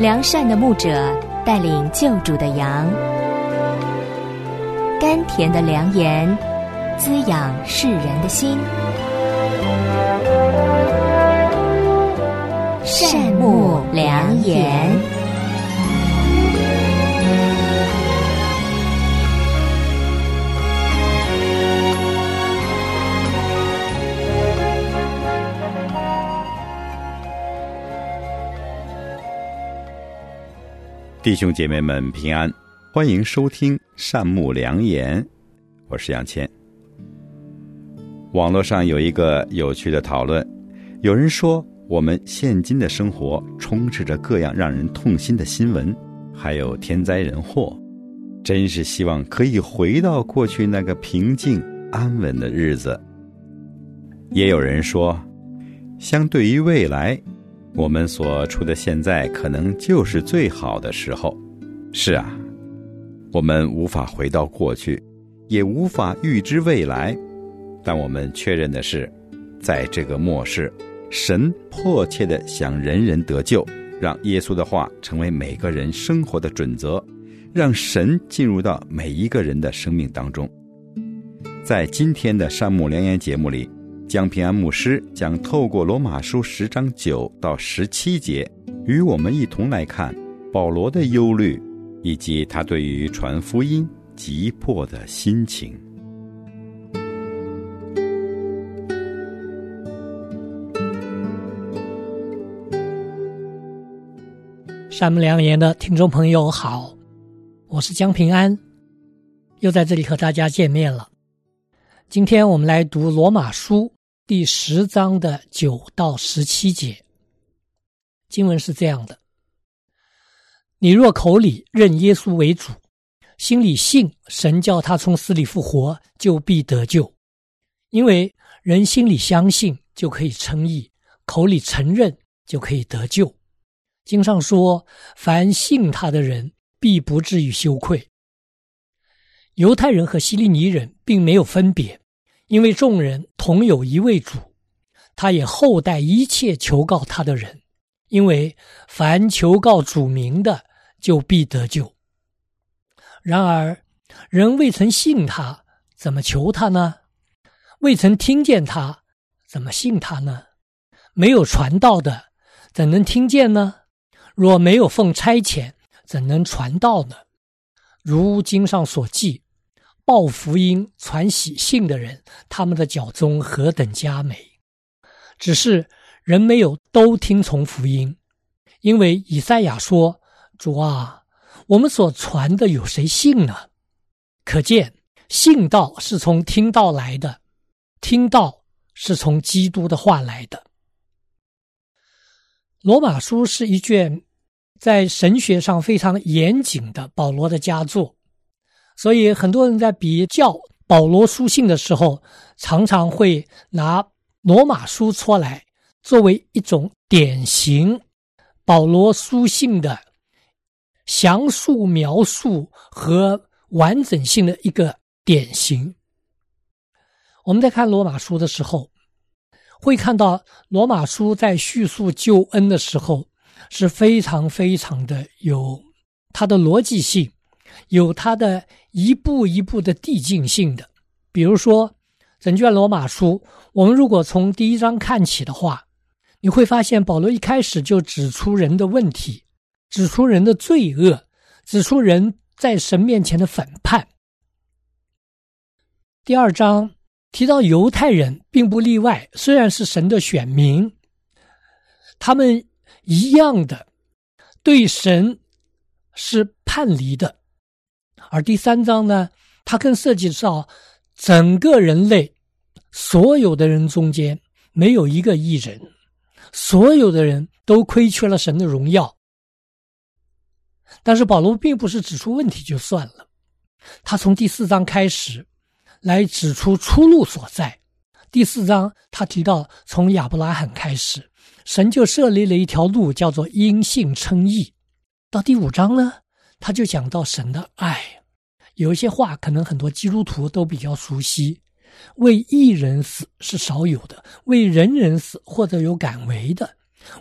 良善的牧者带领救主的羊，甘甜的良言滋养世人的心。善牧良言。弟兄姐妹们平安，欢迎收听善牧良言，我是杨谦。网络上有一个有趣的讨论，有人说我们现今的生活充斥着各样让人痛心的新闻，还有天灾人祸，真是希望可以回到过去那个平静安稳的日子。也有人说，相对于未来。我们所处的现在可能就是最好的时候。是啊，我们无法回到过去，也无法预知未来，但我们确认的是，在这个末世，神迫切的想人人得救，让耶稣的话成为每个人生活的准则，让神进入到每一个人的生命当中。在今天的山姆良言节目里。江平安牧师将透过罗马书十章九到十七节，与我们一同来看保罗的忧虑，以及他对于传福音急迫的心情。善不良言的听众朋友好，我是江平安，又在这里和大家见面了。今天我们来读罗马书。第十章的九到十七节，经文是这样的：你若口里认耶稣为主，心里信神叫他从死里复活，就必得救。因为人心里相信就可以称义，口里承认就可以得救。经上说：凡信他的人，必不至于羞愧。犹太人和希利尼人并没有分别。因为众人同有一位主，他也厚待一切求告他的人。因为凡求告主名的，就必得救。然而，人未曾信他，怎么求他呢？未曾听见他，怎么信他呢？没有传道的，怎能听见呢？若没有奉差遣，怎能传道呢？如经上所记。报福音、传喜信的人，他们的脚中何等佳美！只是人没有都听从福音，因为以赛亚说：“主啊，我们所传的有谁信呢？”可见信道是从听道来的，听道是从基督的话来的。罗马书是一卷在神学上非常严谨的保罗的佳作。所以，很多人在比较保罗书信的时候，常常会拿罗马书出来作为一种典型保罗书信的详述描述和完整性的一个典型。我们在看罗马书的时候，会看到罗马书在叙述救恩的时候是非常非常的有它的逻辑性。有它的一步一步的递进性的，比如说整卷罗马书，我们如果从第一章看起的话，你会发现保罗一开始就指出人的问题，指出人的罪恶，指出人在神面前的反叛。第二章提到犹太人并不例外，虽然是神的选民，他们一样的对神是叛离的。而第三章呢，它更涉及到整个人类所有的人中间没有一个艺人，所有的人都亏缺了神的荣耀。但是保罗并不是指出问题就算了，他从第四章开始来指出出路所在。第四章他提到从亚伯拉罕开始，神就设立了一条路，叫做因信称义。到第五章呢，他就讲到神的爱。有一些话可能很多基督徒都比较熟悉，“为一人死是少有的，为人人死或者有敢为的，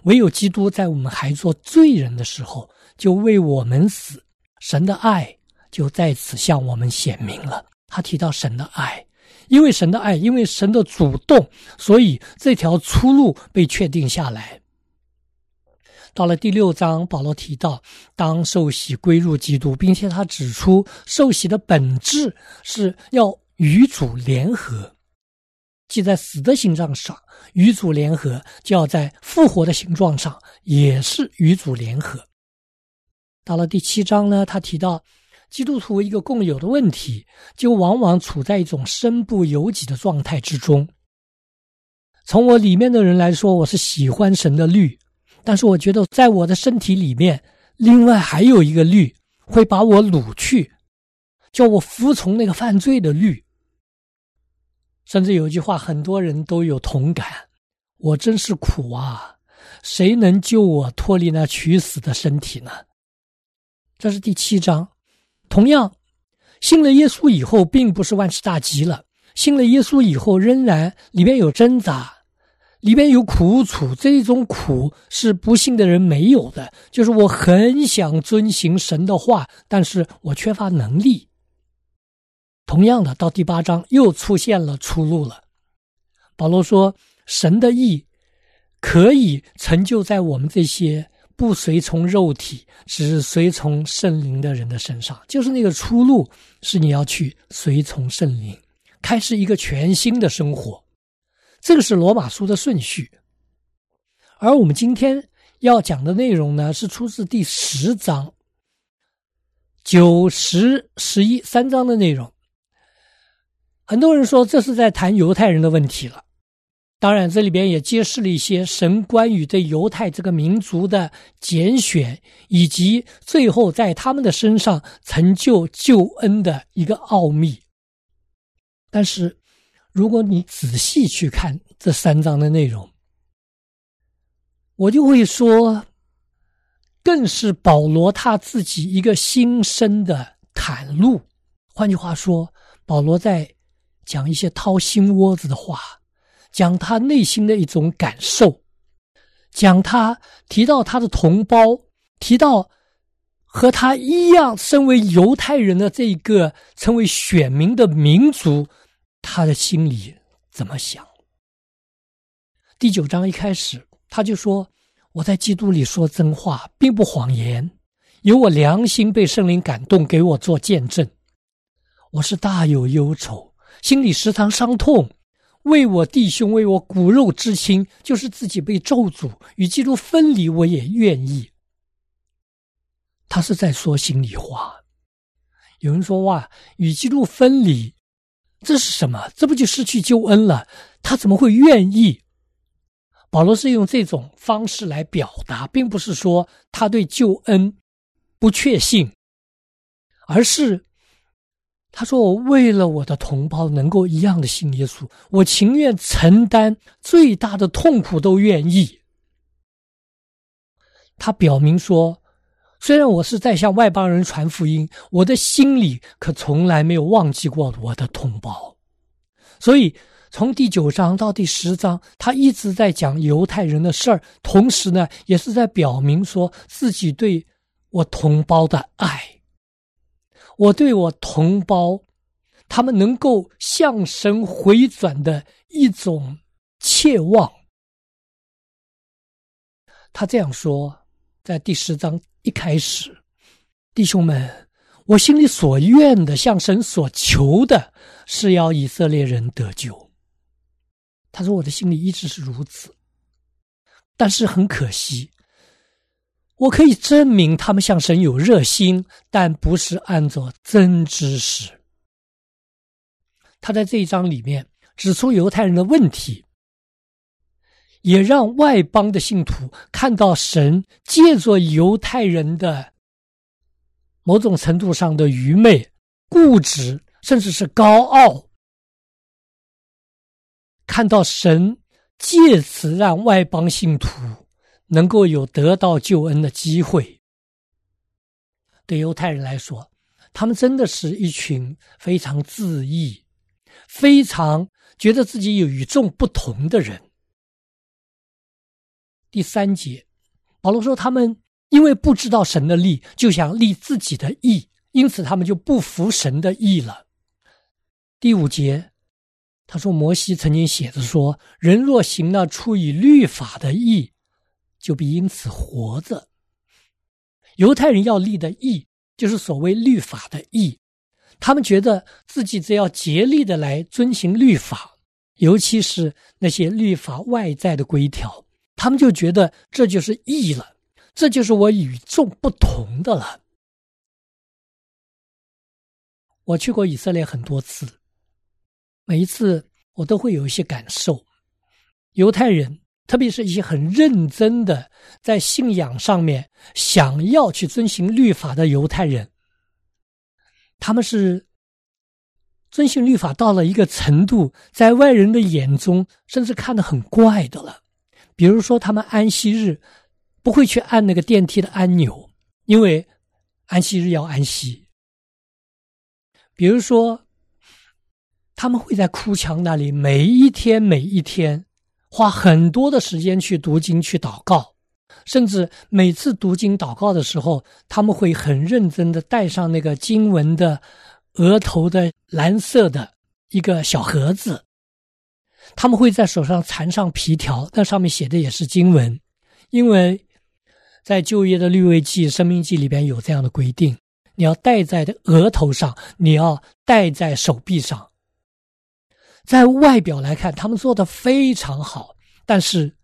唯有基督在我们还做罪人的时候，就为我们死，神的爱就在此向我们显明了。他提到神的爱，因为神的爱，因为神的主动，所以这条出路被确定下来。到了第六章，保罗提到当受洗归入基督，并且他指出受洗的本质是要与主联合。即在死的形状上与主联合，就要在复活的形状上也是与主联合。到了第七章呢，他提到基督徒一个共有的问题，就往往处在一种身不由己的状态之中。从我里面的人来说，我是喜欢神的律，但是我觉得在我的身体里面，另外还有一个律会把我掳去，叫我服从那个犯罪的律。甚至有一句话，很多人都有同感：“我真是苦啊！谁能救我脱离那取死的身体呢？”这是第七章。同样，信了耶稣以后，并不是万事大吉了。信了耶稣以后，仍然里面有挣扎，里面有苦楚。这种苦是不信的人没有的，就是我很想遵行神的话，但是我缺乏能力。同样的，到第八章又出现了出路了。保罗说：“神的意可以成就在我们这些不随从肉体、只随从圣灵的人的身上。就是那个出路，是你要去随从圣灵，开始一个全新的生活。这个是罗马书的顺序。而我们今天要讲的内容呢，是出自第十章、九、十、十一三章的内容。”很多人说这是在谈犹太人的问题了，当然这里边也揭示了一些神关于对犹太这个民族的拣选，以及最后在他们的身上成就救恩的一个奥秘。但是，如果你仔细去看这三章的内容，我就会说，更是保罗他自己一个心声的袒露。换句话说，保罗在。讲一些掏心窝子的话，讲他内心的一种感受，讲他提到他的同胞，提到和他一样身为犹太人的这一个成为选民的民族，他的心里怎么想？第九章一开始，他就说：“我在基督里说真话，并不谎言，有我良心被圣灵感动，给我做见证。我是大有忧愁。”心里时常伤痛，为我弟兄，为我骨肉之亲，就是自己被咒诅与基督分离，我也愿意。他是在说心里话。有人说：“哇，与基督分离，这是什么？这不就失去救恩了？他怎么会愿意？”保罗是用这种方式来表达，并不是说他对救恩不确信，而是。他说：“我为了我的同胞能够一样的信耶稣，我情愿承担最大的痛苦都愿意。”他表明说：“虽然我是在向外邦人传福音，我的心里可从来没有忘记过我的同胞。”所以，从第九章到第十章，他一直在讲犹太人的事儿，同时呢，也是在表明说自己对我同胞的爱。我对我同胞，他们能够向神回转的一种切望。他这样说，在第十章一开始，弟兄们，我心里所愿的，向神所求的，是要以色列人得救。他说，我的心里一直是如此，但是很可惜。我可以证明他们向神有热心，但不是按照真知识。他在这一章里面指出犹太人的问题，也让外邦的信徒看到神借着犹太人的某种程度上的愚昧、固执，甚至是高傲，看到神借此让外邦信徒。能够有得到救恩的机会，对犹太人来说，他们真的是一群非常自义、非常觉得自己有与众不同的人。第三节，保罗说他们因为不知道神的力，就想立自己的义，因此他们就不服神的义了。第五节，他说摩西曾经写着说：“人若行了出于律法的义，就必因此活着。”犹太人要立的义，就是所谓律法的义。他们觉得自己只要竭力的来遵行律法，尤其是那些律法外在的规条，他们就觉得这就是义了，这就是我与众不同的了。我去过以色列很多次，每一次我都会有一些感受。犹太人，特别是一些很认真的在信仰上面想要去遵循律法的犹太人。他们是遵循律法到了一个程度，在外人的眼中甚至看得很怪的了。比如说，他们安息日不会去按那个电梯的按钮，因为安息日要安息。比如说，他们会在哭墙那里每一天每一天花很多的时间去读经去祷告。甚至每次读经祷告的时候，他们会很认真的带上那个经文的额头的蓝色的一个小盒子。他们会在手上缠上皮条，那上面写的也是经文，因为在旧约的律位记、生命记里边有这样的规定：你要戴在额头上，你要戴在手臂上。在外表来看，他们做的非常好，但是。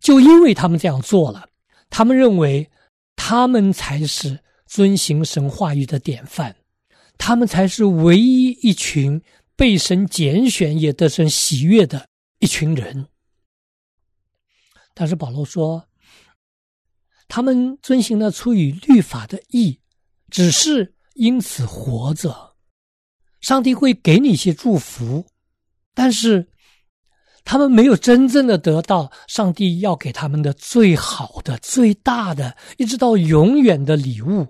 就因为他们这样做了，他们认为他们才是遵行神话语的典范，他们才是唯一一群被神拣选也得神喜悦的一群人。但是保罗说，他们遵行了出于律法的义，只是因此活着，上帝会给你一些祝福，但是。他们没有真正的得到上帝要给他们的最好的、最大的，一直到永远的礼物，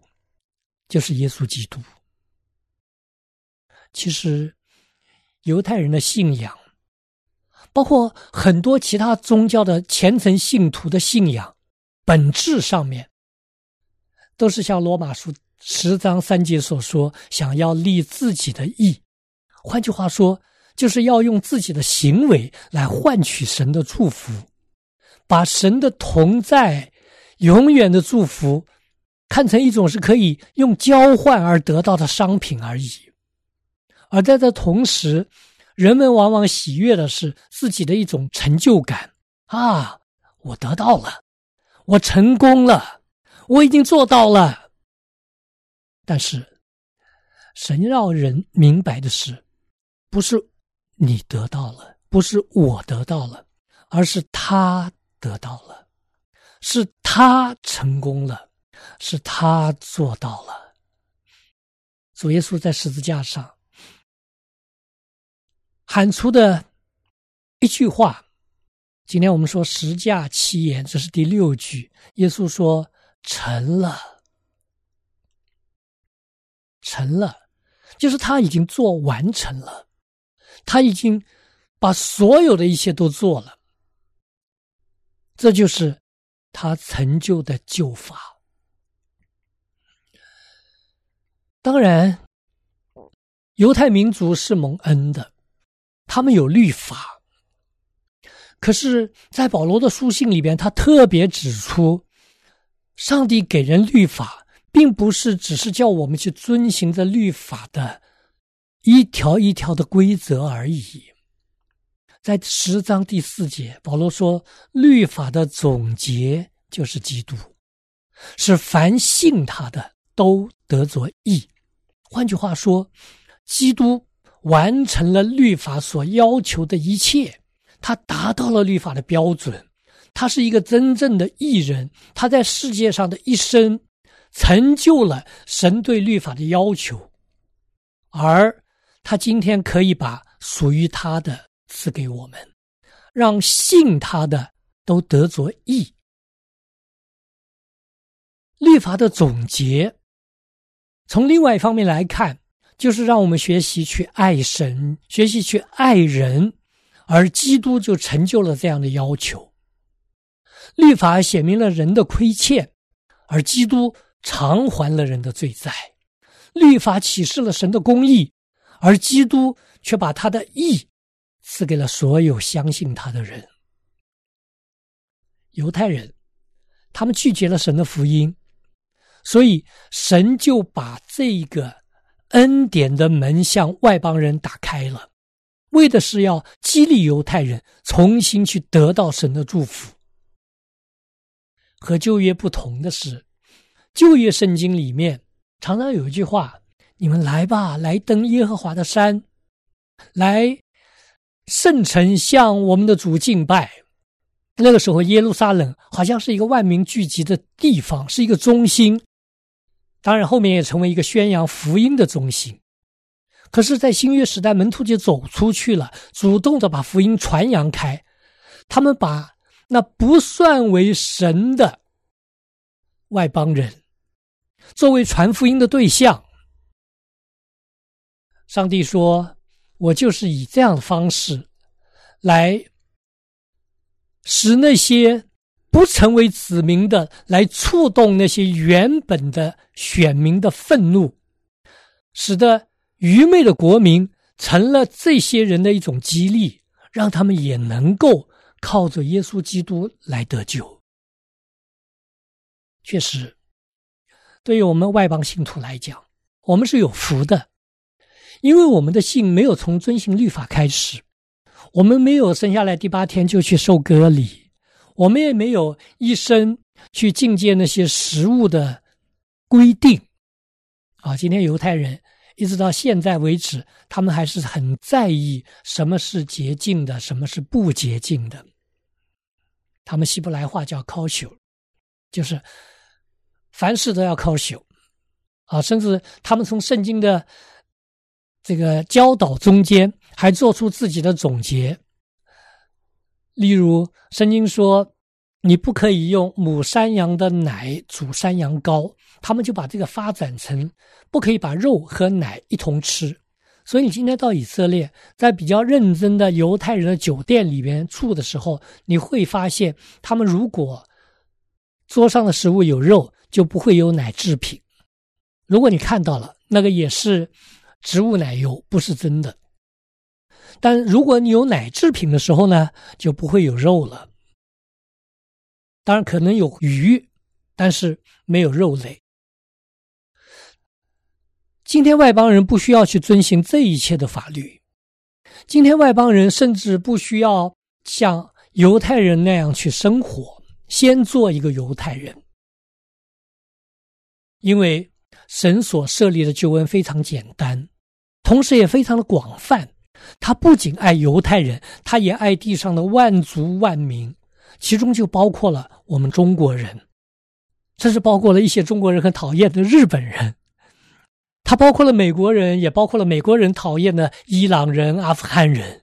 就是耶稣基督。其实，犹太人的信仰，包括很多其他宗教的虔诚信徒的信仰，本质上面，都是像罗马书十章三节所说，想要立自己的义。换句话说。就是要用自己的行为来换取神的祝福，把神的同在、永远的祝福看成一种是可以用交换而得到的商品而已。而在这同时，人们往往喜悦的是自己的一种成就感啊！我得到了，我成功了，我已经做到了。但是，神让人明白的是，不是。你得到了，不是我得到了，而是他得到了，是他成功了，是他做到了。主耶稣在十字架上喊出的一句话，今天我们说十架七言，这是第六句。耶稣说：“成了，成了，就是他已经做完成了。”他已经把所有的一切都做了，这就是他成就的救法。当然，犹太民族是蒙恩的，他们有律法。可是，在保罗的书信里边，他特别指出，上帝给人律法，并不是只是叫我们去遵循着律法的。一条一条的规则而已。在十章第四节，保罗说：“律法的总结就是基督，是凡信他的都得着义。”换句话说，基督完成了律法所要求的一切，他达到了律法的标准，他是一个真正的艺人，他在世界上的一生成就了神对律法的要求，而。他今天可以把属于他的赐给我们，让信他的都得着义。律法的总结，从另外一方面来看，就是让我们学习去爱神，学习去爱人，而基督就成就了这样的要求。律法写明了人的亏欠，而基督偿还了人的罪债；律法启示了神的公义，而基督却把他的义赐给了所有相信他的人。犹太人，他们拒绝了神的福音，所以神就把这个恩典的门向外邦人打开了，为的是要激励犹太人重新去得到神的祝福。和旧约不同的是，旧约圣经里面常常有一句话：“你们来吧，来登耶和华的山，来圣城向我们的主敬拜。”那个时候，耶路撒冷好像是一个万民聚集的地方，是一个中心。当然，后面也成为一个宣扬福音的中心。可是，在新约时代，门徒就走出去了，主动的把福音传扬开。他们把那不算为神的外邦人作为传福音的对象。上帝说：“我就是以这样的方式来。”使那些不成为子民的来触动那些原本的选民的愤怒，使得愚昧的国民成了这些人的一种激励，让他们也能够靠着耶稣基督来得救。确实，对于我们外邦信徒来讲，我们是有福的，因为我们的信没有从遵行律法开始。我们没有生下来第八天就去受割礼，我们也没有一生去境界那些食物的规定。啊，今天犹太人一直到现在为止，他们还是很在意什么是洁净的，什么是不洁净的。他们希伯来话叫 “kosher”，就是凡事都要 kosher。啊，甚至他们从圣经的这个教导中间。还做出自己的总结，例如圣经说：“你不可以用母山羊的奶煮山羊羔。”他们就把这个发展成不可以把肉和奶一同吃。所以你今天到以色列，在比较认真的犹太人的酒店里边住的时候，你会发现，他们如果桌上的食物有肉，就不会有奶制品。如果你看到了，那个也是植物奶油，不是真的。但如果你有奶制品的时候呢，就不会有肉了。当然可能有鱼，但是没有肉类。今天外邦人不需要去遵循这一切的法律，今天外邦人甚至不需要像犹太人那样去生活，先做一个犹太人，因为神所设立的救恩非常简单，同时也非常的广泛。他不仅爱犹太人，他也爱地上的万族万民，其中就包括了我们中国人，甚至包括了一些中国人很讨厌的日本人。他包括了美国人，也包括了美国人讨厌的伊朗人、阿富汗人。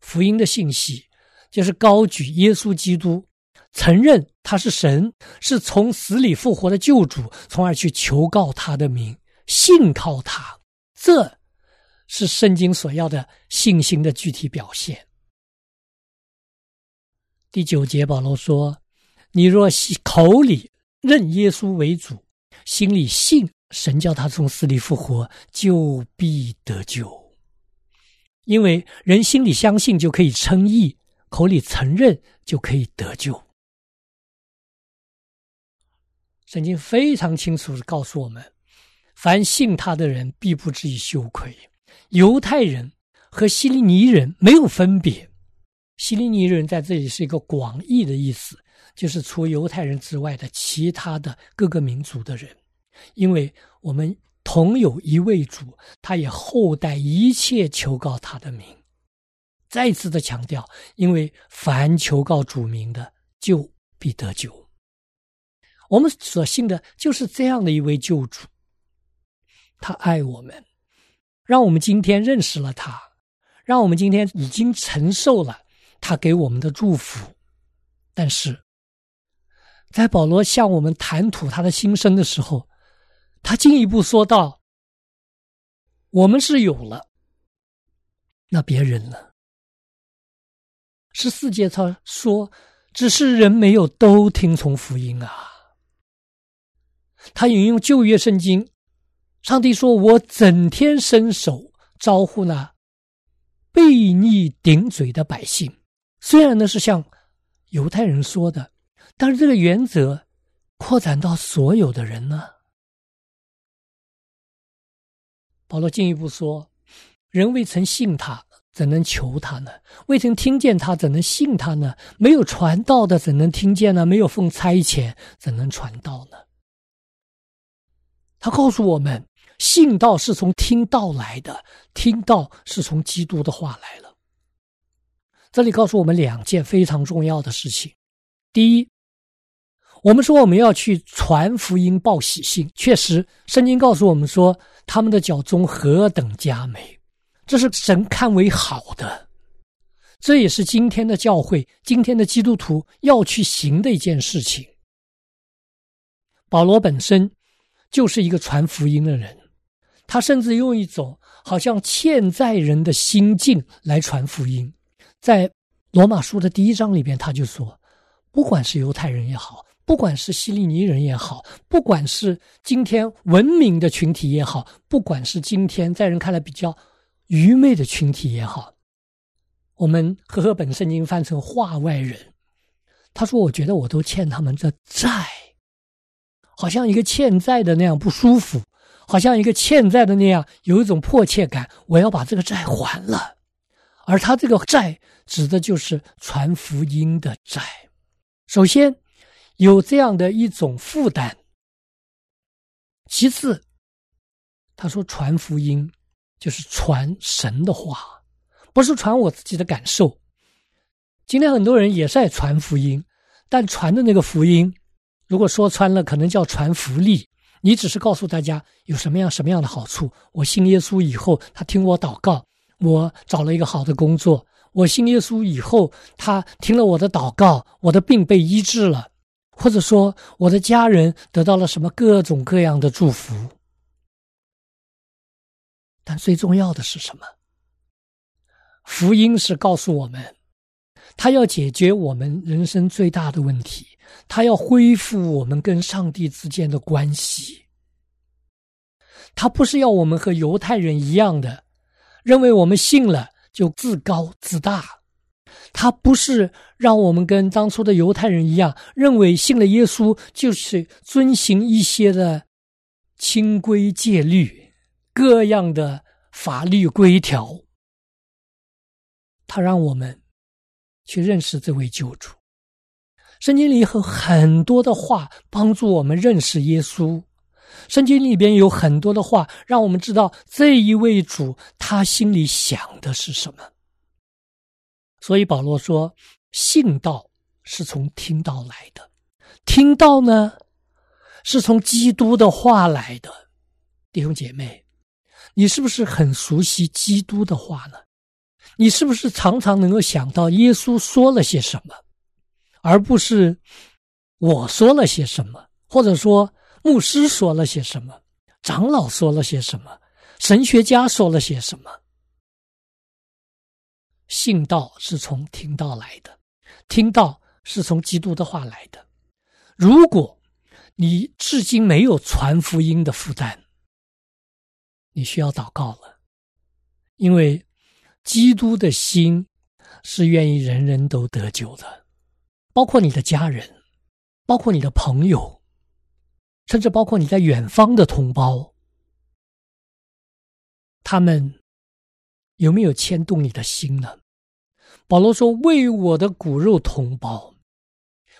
福音的信息就是高举耶稣基督，承认他是神，是从死里复活的救主，从而去求告他的名，信靠他。这。是圣经所要的信心的具体表现。第九节，保罗说：“你若口里认耶稣为主，心里信神叫他从死里复活，就必得救。因为人心里相信就可以称义，口里承认就可以得救。圣经非常清楚的告诉我们：凡信他的人，必不至于羞愧。”犹太人和希利尼人没有分别。希利尼人在这里是一个广义的意思，就是除犹太人之外的其他的各个民族的人，因为我们同有一位主，他也厚待一切求告他的名。再次的强调，因为凡求告主名的，就必得救。我们所信的就是这样的一位救主，他爱我们。让我们今天认识了他，让我们今天已经承受了他给我们的祝福。但是，在保罗向我们谈吐他的心声的时候，他进一步说道：“我们是有了，那别人呢？”十四节他说：“只是人没有都听从福音啊。他引用旧约圣经，上帝说：“我整天伸手招呼那悖逆顶嘴的百姓。”虽然呢是像犹太人说的，但是这个原则扩展到所有的人呢。保罗进一步说：“人未曾信他，怎能求他呢？未曾听见他，怎能信他呢？没有传道的，怎能听见呢？没有奉差遣，怎能传道呢？”他告诉我们，信道是从听道来的，听道是从基督的话来了。这里告诉我们两件非常重要的事情：第一，我们说我们要去传福音、报喜信，确实，圣经告诉我们说。他们的脚中何等佳美，这是神看为好的，这也是今天的教会、今天的基督徒要去行的一件事情。保罗本身就是一个传福音的人，他甚至用一种好像欠债人的心境来传福音。在罗马书的第一章里边，他就说，不管是犹太人也好。不管是希利尼人也好，不管是今天文明的群体也好，不管是今天在人看来比较愚昧的群体也好，我们和合本圣经翻成话外人，他说：“我觉得我都欠他们这债，好像一个欠债的那样不舒服，好像一个欠债的那样有一种迫切感，我要把这个债还了。而他这个债指的就是传福音的债。首先。”有这样的一种负担。其次，他说传福音就是传神的话，不是传我自己的感受。今天很多人也在传福音，但传的那个福音，如果说穿了，可能叫传福利。你只是告诉大家有什么样什么样的好处。我信耶稣以后，他听我祷告，我找了一个好的工作。我信耶稣以后，他听了我的祷告，我的病被医治了。或者说，我的家人得到了什么各种各样的祝福，但最重要的是什么？福音是告诉我们，他要解决我们人生最大的问题，他要恢复我们跟上帝之间的关系。他不是要我们和犹太人一样的，认为我们信了就自高自大。他不是让我们跟当初的犹太人一样，认为信了耶稣就是遵行一些的清规戒律、各样的法律规条。他让我们去认识这位救主。圣经里有很多的话帮助我们认识耶稣，圣经里边有很多的话让我们知道这一位主他心里想的是什么。所以保罗说：“信道是从听道来的，听道呢，是从基督的话来的。”弟兄姐妹，你是不是很熟悉基督的话呢？你是不是常常能够想到耶稣说了些什么，而不是我说了些什么，或者说牧师说了些什么，长老说了些什么，神学家说了些什么？信道是从听道来的，听道是从基督的话来的。如果你至今没有传福音的负担，你需要祷告了，因为基督的心是愿意人人都得救的，包括你的家人，包括你的朋友，甚至包括你在远方的同胞，他们。有没有牵动你的心呢？保罗说：“为我的骨肉同胞，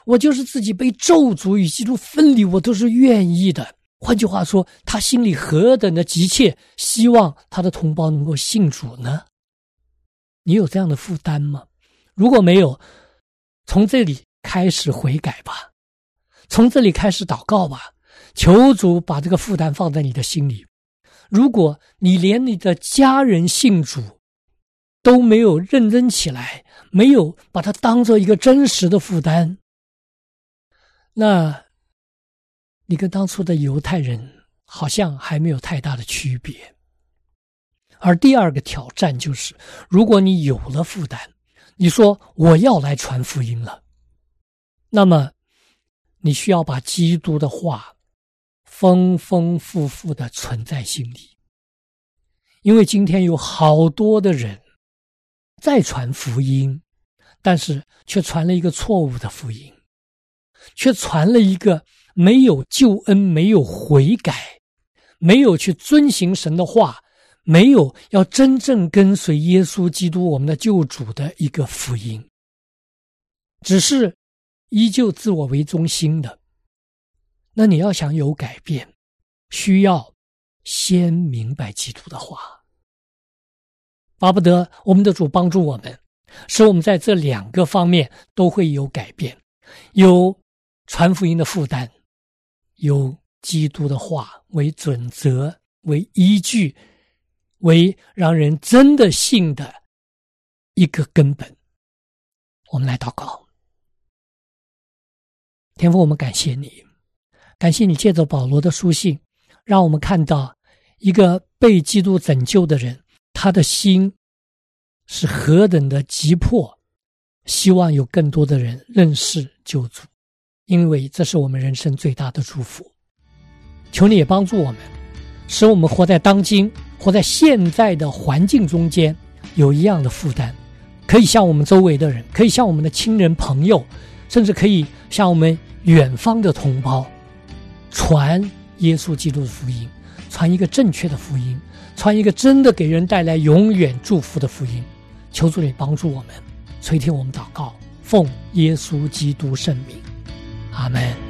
我就是自己被咒诅与基督分离，我都是愿意的。”换句话说，他心里何等的急切，希望他的同胞能够信主呢？你有这样的负担吗？如果没有，从这里开始悔改吧，从这里开始祷告吧，求主把这个负担放在你的心里。如果你连你的家人信主都没有认真起来，没有把它当做一个真实的负担，那，你跟当初的犹太人好像还没有太大的区别。而第二个挑战就是，如果你有了负担，你说我要来传福音了，那么你需要把基督的话丰丰富富的存在心里，因为今天有好多的人在传福音，但是却传了一个错误的福音，却传了一个没有救恩、没有悔改、没有去遵行神的话。没有要真正跟随耶稣基督我们的救主的一个福音，只是依旧自我为中心的。那你要想有改变，需要先明白基督的话。巴不得我们的主帮助我们，使我们在这两个方面都会有改变，有传福音的负担，有基督的话为准则为依据。为让人真的信的一个根本，我们来祷告。天父，我们感谢你，感谢你借着保罗的书信，让我们看到一个被基督拯救的人，他的心是何等的急迫，希望有更多的人认识救主，因为这是我们人生最大的祝福。求你也帮助我们，使我们活在当今。活在现在的环境中间，有一样的负担，可以向我们周围的人，可以向我们的亲人朋友，甚至可以向我们远方的同胞，传耶稣基督的福音，传一个正确的福音，传一个真的给人带来永远祝福的福音。求主你帮助我们，垂听我们祷告，奉耶稣基督圣名，阿门。